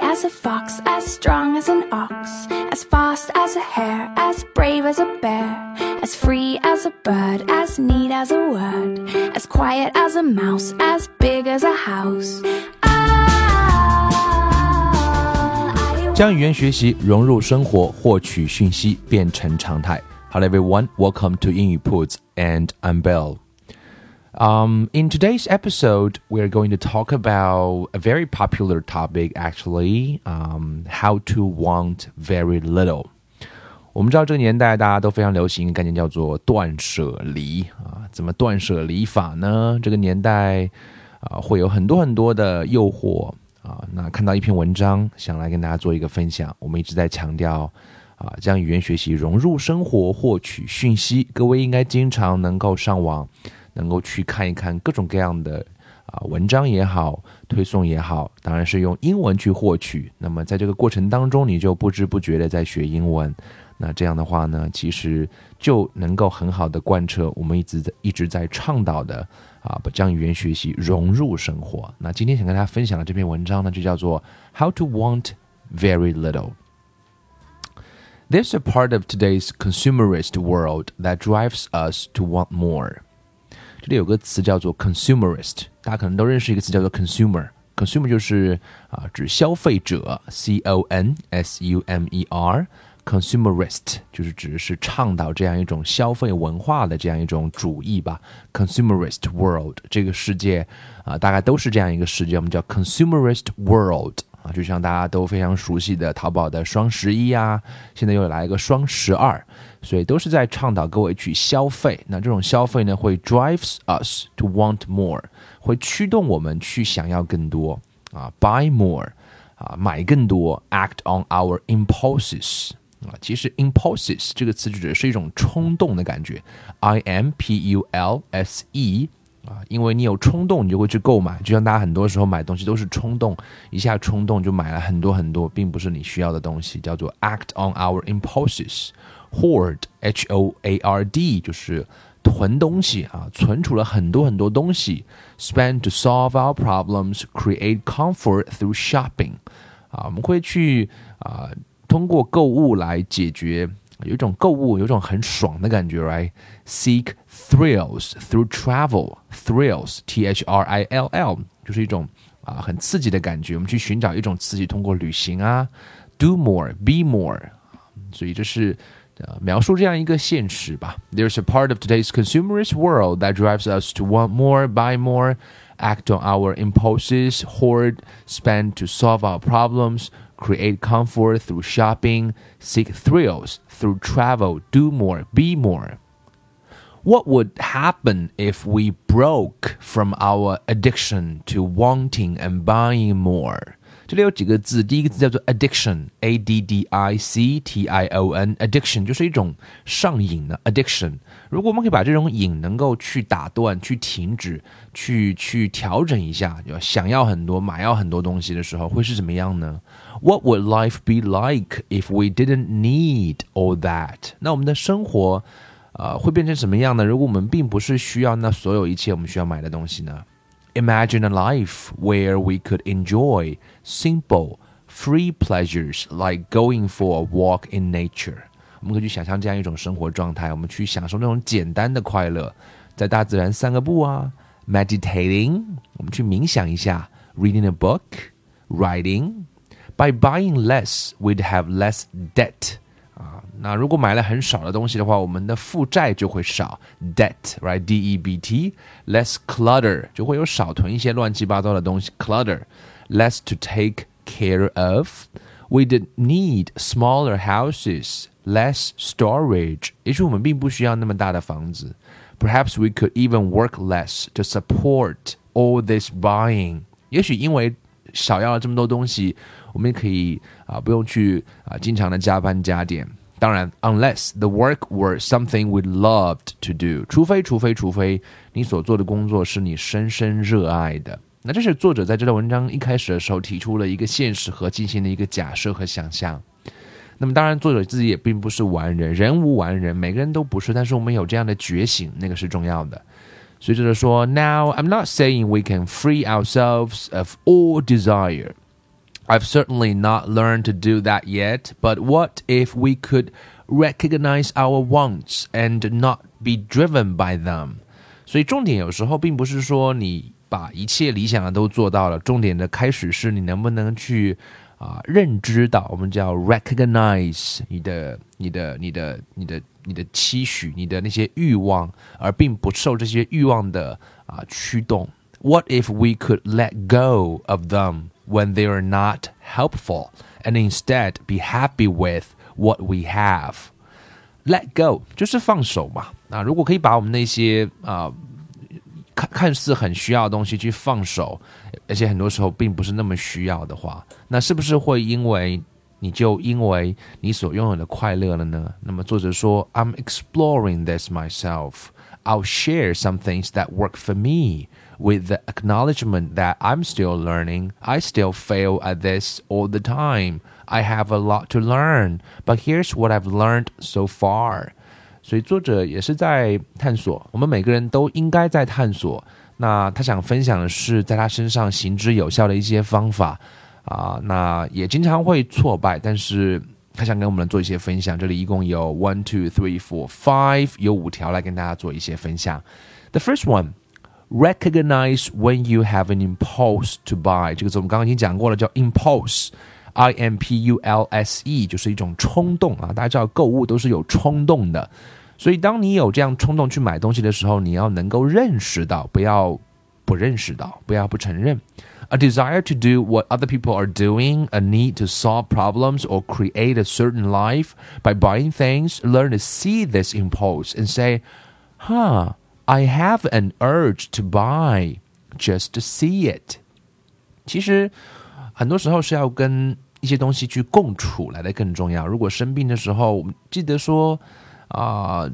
as a fox, as strong as an ox, as fast as a hare, as brave as a bear, as free as a bird, as neat as a word, as quiet as a mouse, as big as a house. Ah, 将语言学习融入生活，获取讯息变成常态。Hello everyone, welcome to 英语 铺子, and I'm Bell. Um, in today's episode, we're going to talk about a very popular topic, actually, um, how to want very little. 我们知道这个年代大家都非常流行一个概念叫做断舍离啊，怎么断舍离法呢？这个年代啊会有很多很多的诱惑啊。那看到一篇文章，想来跟大家做一个分享。我们一直在强调啊，将语言学习融入生活，获取讯息。各位应该经常能够上网。 能够去看一看各种各样的啊文章也好，推送也好，当然是用英文去获取。那么在这个过程当中，你就不知不觉的在学英文。那这样的话呢，其实就能够很好的贯彻我们一直在一直在倡导的啊，把将语言学习融入生活。那今天想跟大家分享的这篇文章呢，就叫做 How to Want Very Little。There's a part of today's consumerist world that drives us to want more. 这里有个词叫做 consumerist，大家可能都认识一个词叫做 consumer。consumer 就是啊指消费者，c o n s u m e r。consumerist 就是指是倡导这样一种消费文化的这样一种主义吧。consumerist world 这个世界啊，大概都是这样一个世界，我们叫 consumerist world。啊，就像大家都非常熟悉的淘宝的双十一啊，现在又来一个双十二，所以都是在倡导各位去消费。那这种消费呢，会 drives us to want more，会驱动我们去想要更多啊，buy more，啊，买更多，act on our impulses。啊，其实 impulses 这个词指的是一种冲动的感觉，i m p u l s e。啊，因为你有冲动，你就会去购买。就像大家很多时候买东西都是冲动，一下冲动就买了很多很多，并不是你需要的东西，叫做 act on our impulses。hoard，h o a r d，就是囤东西啊，存储了很多很多东西。spend to solve our problems，create comfort through shopping。啊，我们会去啊，通过购物来解决。有一种购物，有一种很爽的感觉，right？Seek thrills through travel，thrills，t h r i l l，就是一种啊很刺激的感觉。我们去寻找一种刺激，通过旅行啊，do more，be more。所以这是呃描述这样一个现实吧。There's a part of today's consumerist world that drives us to want more, buy more, act on our impulses, hoard, spend to solve our problems create comfort through shopping, seek thrills through travel, do more, be more. What would happen if we broke from our addiction to wanting and buying more? 这里有几个字，第一个字叫做 addiction，a d d i c t i o n，addiction 就是一种上瘾的 addiction。如果我们可以把这种瘾能够去打断、去停止、去去调整一下，就想要很多、买要很多东西的时候，会是怎么样呢？What would life be like if we didn't need all that？那我们的生活， 呃，会变成什么样呢？如果我们并不是需要那所有一切我们需要买的东西呢？Imagine a life where we could enjoy simple, free pleasures like going for a walk in nature. 我们可以去想象这样一种生活状态，我们去享受那种简单的快乐，在大自然散个步啊，meditating，我们去冥想一下，reading a book, writing. By buying less, we'd have less debt. 啊，那如果买了很少的东西的话，我们的负债就会少，debt，right？D E B T，less clutter，就会有少囤一些乱七八糟的东西，clutter，less to take care of。We did need smaller houses, less storage。也许我们并不需要那么大的房子。Perhaps we could even work less to support all this buying。也许因为 少要了这么多东西，我们也可以啊不用去啊经常的加班加点。 当然，unless the work were something we loved to do，除非除非除非你所做的工作是你深深热爱的。那这是作者在这段文章一开始的时候提出了一个现实和进行的一个假设和想象。那么当然，作者自己也并不是完人，人无完人，每个人都不是。但是我们有这样的觉醒，那个是重要的。所以作者说：“Now I'm not saying we can free ourselves of all desire.” I've certainly not learned to do that yet, but what if we could recognize our wants and not be driven by them? 所以重点有时候并不是说你把一切理想的都做到了，重点的开始是你能不能去啊认知到，我们叫 recognize 你的、你的、你的、你的、你的期许、你的那些欲望，而并不受这些欲望的啊驱动。What if we could let go of them? when they are not helpful and instead be happy with what we have. Let go 就是放手嘛。啊，如果可以把我们那些啊看看似很需要的东西去放手，而且很多时候并不是那么需要的话，那是不是会因为你就因为你所拥有的快乐了呢？那么作者说，I'm exploring this myself. I'll share some things that work for me with the acknowledgement that I'm still learning. I still fail at this all the time. I have a lot to learn, but here's what I've learned so far. 所以作者也是在探索，我们每个人都应该在探索。那他想分享的是在他身上行之有效的一些方法啊，那也经常会挫败，但是他想跟我们做一些分享。这里一共有 one two three four five 有五条来跟大家做一些分享。The first one recognize when you have an impulse to buy，这个词我们刚刚已经讲过了，叫 impulse，i m p u l s e，就是一种冲动啊。大家知道购物都是有冲动的，所以当你有这样冲动去买东西的时候，你要能够认识到，不要不认识到，不要不承认。A desire to do what other people are doing, a need to solve problems or create a certain life by buying things, learn to see this impulse and say, huh, I have an urge to buy just to see it。其实很多时候是要跟一些东西去共处来的更重要。如果生病的时候，我们记得说啊、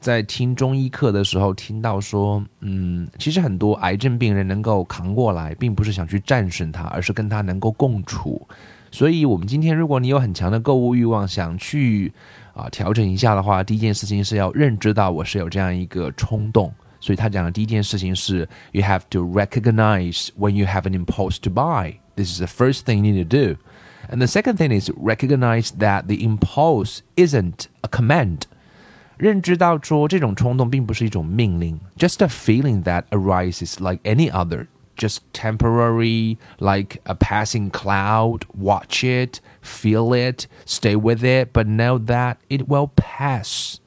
在听中医课的时候听到说，嗯，其实很多癌症病人能够扛过来，并不是想去战胜它，而是跟它能够共处。所以，我们今天如果你有很强的购物欲望，想去啊，调整一下的话，第一件事情是要认知到我是有这样一个冲动。所以他讲的第一件事情是，you have to recognize when you have an impulse to buy. This is the first thing you need to do. And the second thing is recognize that the impulse isn't a command. 认知到说这种冲动并不是一种命令，just a feeling that arises like any other, Just temporary, like a passing cloud. Watch it, feel it, stay with it, but know that it will pass.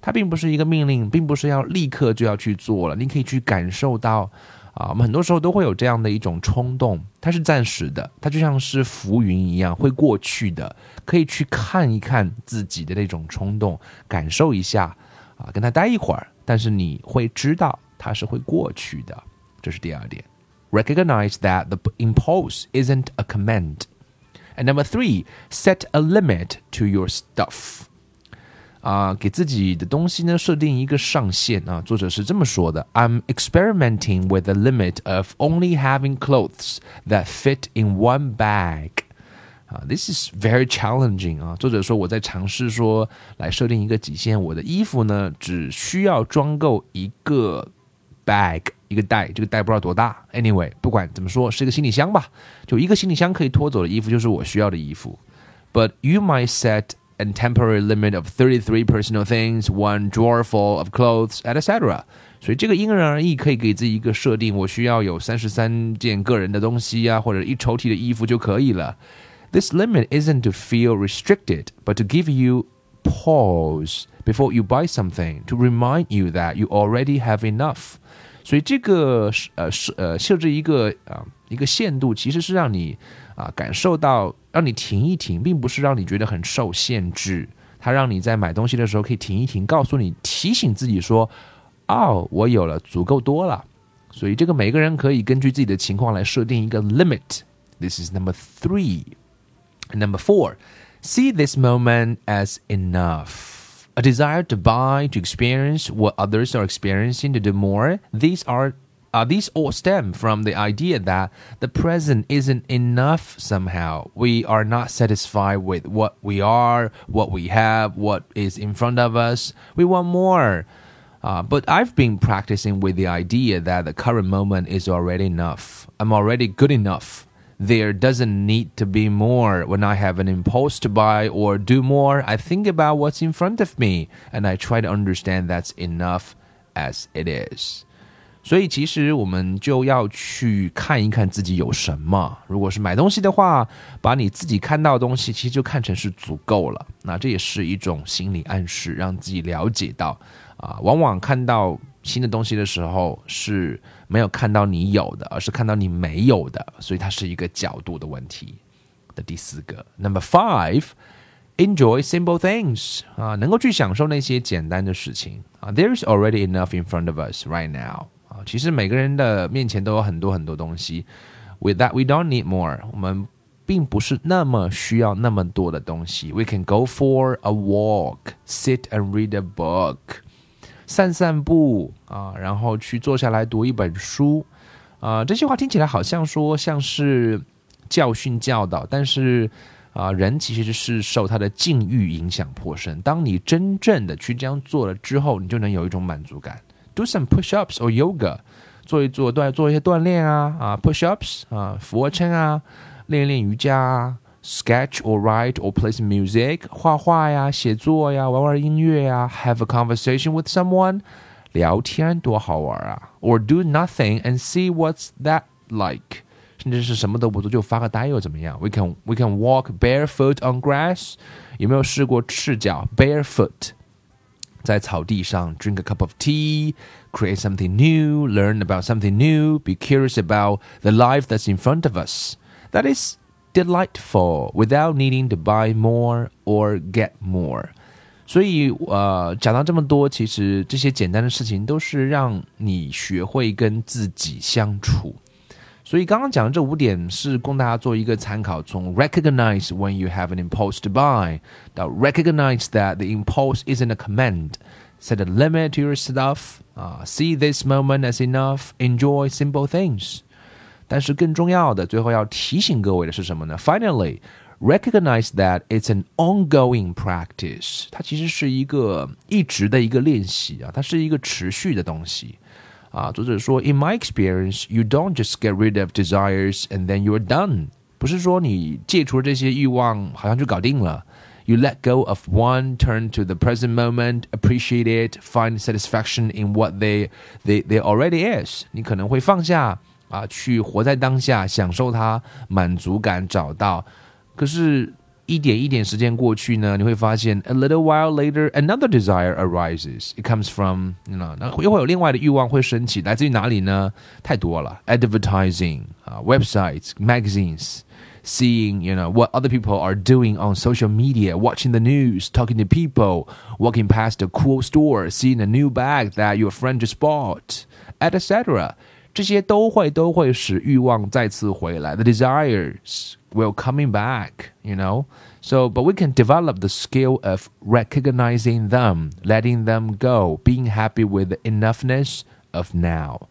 它并不是一个命令，并不是要立刻就要去做了。你可以去感受到，啊，我们很多时候都会有这样的一种冲动，它是暂时的，它就像是浮云一样会过去的。可以去看一看自己的那种冲动，感受一下，啊，跟他待一会儿，但是你会知道它是会过去的。这是第二点。Recognize that the impulse isn't a command. And number three, set a limit to your stuff. 啊，给自己的东西呢设定一个上限啊。作者是这么说的：“I'm experimenting with the limit of only having clothes that fit in one bag。”啊，This is very challenging 啊。作者说我在尝试说来设定一个极限，我的衣服呢只需要装够一个 bag 一个袋，这个袋不知道多大。Anyway，不管怎么说，是一个行李箱吧，就一个行李箱可以拖走的衣服就是我需要的衣服。But you might set and temporary limit of 33 personal things, one drawer full of clothes, etc. 所以这个因人而异，可以给自己一个设定，我需要有三十三件个人的东西啊，或者一抽屉的衣服就可以了。This limit isn't to feel restricted, but to give you pause before you buy something to remind you that you already have enough. 所以这个呃是呃设置一个啊、一个限度，其实是让你啊感受到让你停一停，并不是让你觉得很受限制。它让你在买东西的时候可以停一停，告诉你提醒自己说：“哦，我有了足够多了。”所以这个每个人可以根据自己的情况来设定一个 limit。This is number three. Number four, see this moment as enough. A desire to buy, to experience what others are experiencing, to do more. These are uh, these all stem from the idea that the present isn't enough somehow. We are not satisfied with what we are, what we have, what is in front of us. We want more. Uh, but I've been practicing with the idea that the current moment is already enough. I'm already good enough There doesn't need to be more. When I have an impulse to buy or do more, I think about what's in front of me and I try to understand that's enough as it is. 所以其实我们就要去看一看自己有什么。如果是买东西的话，把你自己看到的东西，其实就看成是足够了。那这也是一种心理暗示，让自己了解到。啊，往往看到 新的东西的时候是没有看到你有的，而是看到你没有的，所以它是一个角度的问题。的第四个，Number five，enjoy simple things 啊，能够去享受那些简单的事情啊。There is already enough in front of us right now 啊，其实每个人的面前都有很多很多东西。With that, we don't need more。我们并不是那么需要那么多的东西。We can go for a walk, sit and read a book。 散散步啊，然后去坐下来读一本书啊，这些话听起来好像说像是教训教导，但是啊，人其实是受他的境遇影响颇深。当你真正的去这样做了之后，你就能有一种满足感。Do some push-ups or yoga，做一做锻做一些锻炼啊啊，push-ups 啊，俯卧撑啊，练一练瑜伽啊。sketch or write or play some music，画画呀，写作呀，玩玩音乐呀，have a conversation with someone，聊天多好玩啊！or do nothing and see what's that like，甚至是什么都不做就发个呆又怎么样？We can we can walk barefoot on grass，有没有试过赤脚 barefoot？在草地上 drink a cup of tea, create something new, learn about something new, be curious about the life that's in front of us. That is delightful without needing to buy more or get more。所以，呃，讲到这么多，其实这些简单的事情都是让你学会跟自己相处。所以，刚刚讲的这五点是供大家做一个参考。从 recognize when you have an impulse to buy 到 recognize that the impulse isn't a command。Set a limit to your stuff. Uh, see this moment as enough. Enjoy simple things. 但是更重要的，最后要提醒各位的是什么呢？Finally, recognize that it's an ongoing practice。它其实是一个一直的一个练习啊，它是一个持续的东西啊。作者说，In my experience, you don't just get rid of desires and then you're done。不是说你戒除了这些欲望，好像就搞定了。You let go of one, turn to the present moment, appreciate it, find satisfaction in what they they they already is。你可能会放下。 啊，去活在当下，享受它，满足感找到。可是，一点一点时间过去呢，你会发现，a little while later another desire arises. It comes from you know，那又会有另外的欲望会升起，来自于哪里呢？太多了，advertising 啊，websites, magazines. Seeing, you know, what other people are doing on social media, watching the news, talking to people, walking past a cool store, seeing a new bag that your friend just bought, etc. 这些都会都会使欲望再次回来。The desires will coming back, you know. So, but we can develop the skill of recognizing them, letting them go, being happy with the enoughness of now.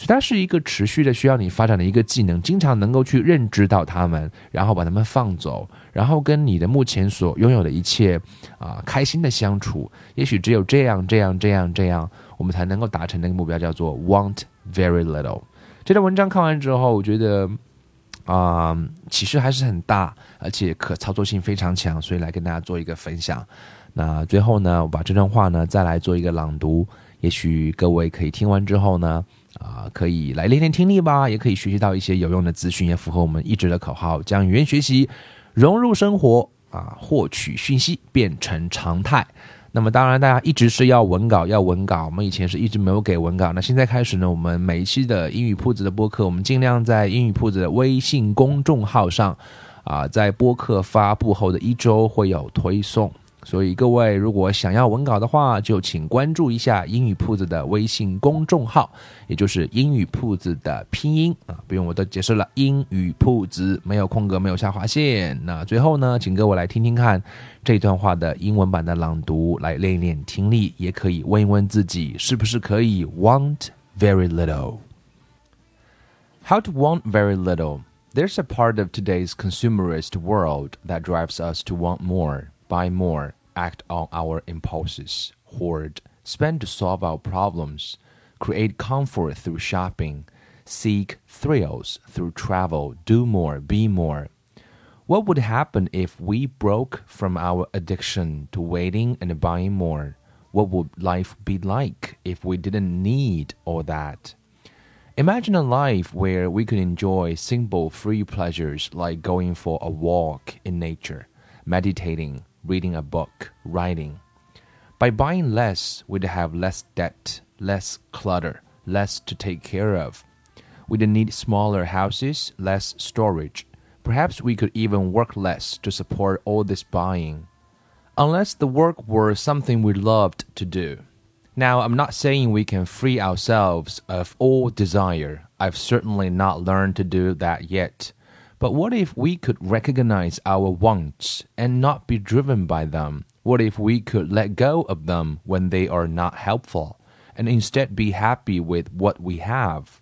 所以它是一个持续的需要你发展的一个技能，经常能够去认知到他们，然后把他们放走，然后跟你的目前所拥有的一切啊开心的相处。也许只有这样这样这样这样，我们才能够达成那个目标，叫做 want Very little。这段文章看完之后，我觉得啊，其实还是很大，而且可操作性非常强，所以来跟大家做一个分享。那最后呢，我把这段话呢再来做一个朗读，也许各位可以听完之后呢，啊，可以来练练听力吧，也可以学习到一些有用的资讯，也符合我们一直的口号，将语言学习融入生活啊，获取讯息变成常态。那么当然，大家一直是要文稿，要文稿。我们以前是一直没有给文稿，那现在开始呢，我们每一期的英语铺子的播客，我们尽量在英语铺子的微信公众号上，啊，在播客发布后的一周会有推送所以各位如果想要文稿的话，就请关注一下英语铺子的微信公众号，也就是英语铺子的拼音啊，不用我都解释了，英语铺子没有空格，没有下划线。那最后呢，请各位来听听看这段话的英文版的朗读，来练一练听力，也可以问一问自己是不是可以 want very little。How to want very little? There's a part of today's consumerist world that drives us to want more, buy more, act on our impulses, hoard, spend to solve our problems, create comfort through shopping, seek thrills through travel, do more, be more. What would happen if we broke from our addiction to waiting and buying more? What would life be like if we didn't need all that? Imagine a life where we could enjoy simple free pleasures like going for a walk in nature, meditating, reading a book, writing. By buying less, we'd have less debt, less clutter, less to take care of. We'd need smaller houses, less storage. Perhaps we could even work less to support all this buying. Unless the work were something we loved to do. Now, I'm not saying we can free ourselves of all desire. I've certainly not learned to do that yet. But what if we could recognize our wants and not be driven by them? What if we could let go of them when they are not helpful and instead be happy with what we have?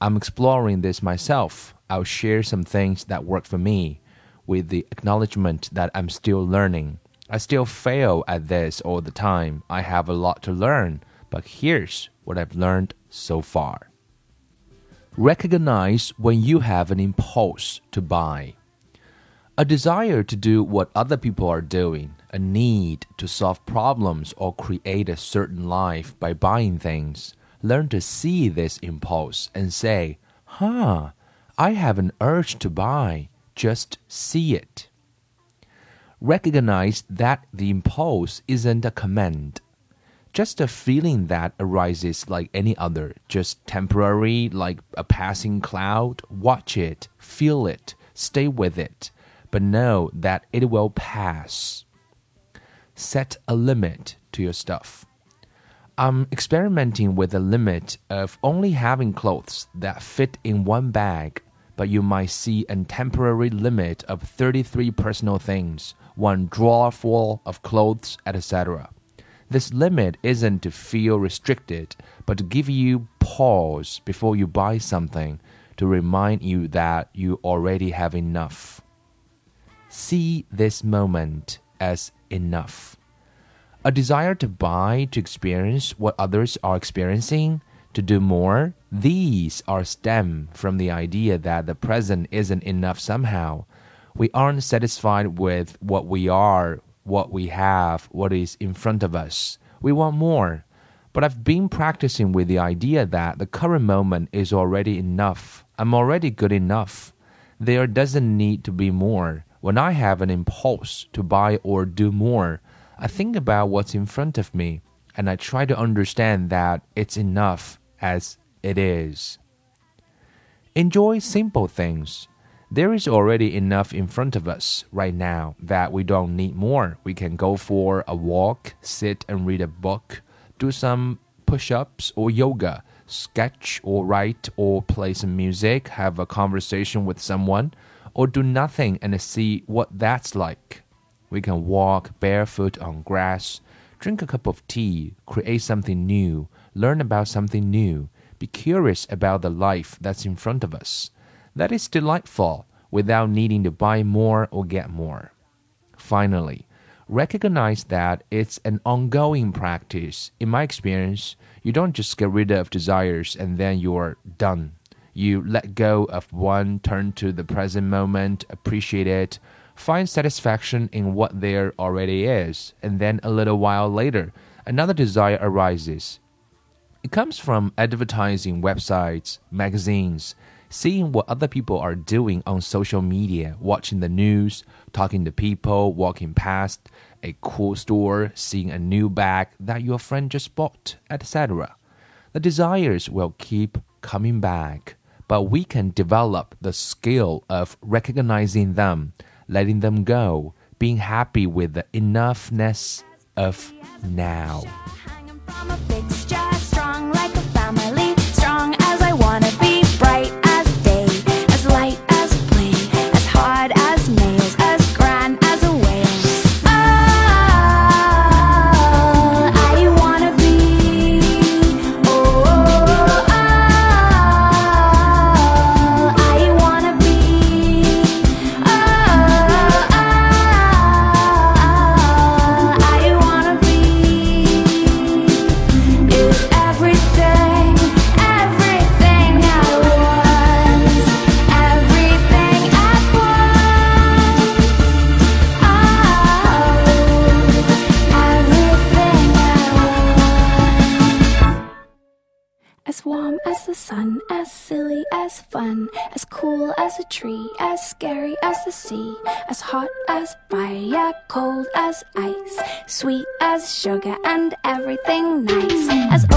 I'm exploring this myself. I'll share some things that work for me with the acknowledgement that I'm still learning. I still fail at this all the time. I have a lot to learn, but here's what I've learned so far. Recognize when you have an impulse to buy. A desire to do what other people are doing, a need to solve problems or create a certain life by buying things. Learn to see this impulse and say, huh, I have an urge to buy. Just see it recognize that the impulse isn't a command, just a feeling that arises like any other, just temporary, like a passing cloud. Watch it, feel it, stay with it, but know that it will pass. Set a limit to your stuff. I'm experimenting with a limit of only having clothes that fit in one bag, but you might see a temporary limit of 33 personal things one drawer full of clothes, etc. This limit isn't to feel restricted, but to give you pause before you buy something to remind you that you already have enough. See this moment as enough. A desire to buy, to experience what others are experiencing, to do more, these are stem from the idea that the present isn't enough somehow we aren't satisfied with what we are, what we have, what is in front of us. We want more. But I've been practicing with the idea that the current moment is already enough. I'm already good enough. There doesn't need to be more. When I have an impulse to buy or do more, I think about what's in front of me and I try to understand that it's enough as it is. Enjoy simple things. There is already enough in front of us right now that we don't need more. We can go for a walk, sit and read a book, do some push ups or yoga, sketch or write or play some music, have a conversation with someone, or do nothing and see what that's like. We can walk barefoot on grass, drink a cup of tea, create something new, learn about something new, be curious about the life that's in front of us that is delightful without needing to buy more or get more. Finally, recognize that it's an ongoing practice. In my experience, you don't just get rid of desires and then you're done. You let go of one, turn to the present moment, appreciate it, find satisfaction in what there already is, and then a little while later, another desire arises. It comes from advertising websites, magazines, seeing what other people are doing on social media, watching the news, talking to people, walking past a cool store, seeing a new bag that your friend just bought, etc. The desires will keep coming back, but we can develop the skill of recognizing them, letting them go, being happy with the enoughness of now. as hot as fire, cold as ice, sweet as sugar, and everything nice. As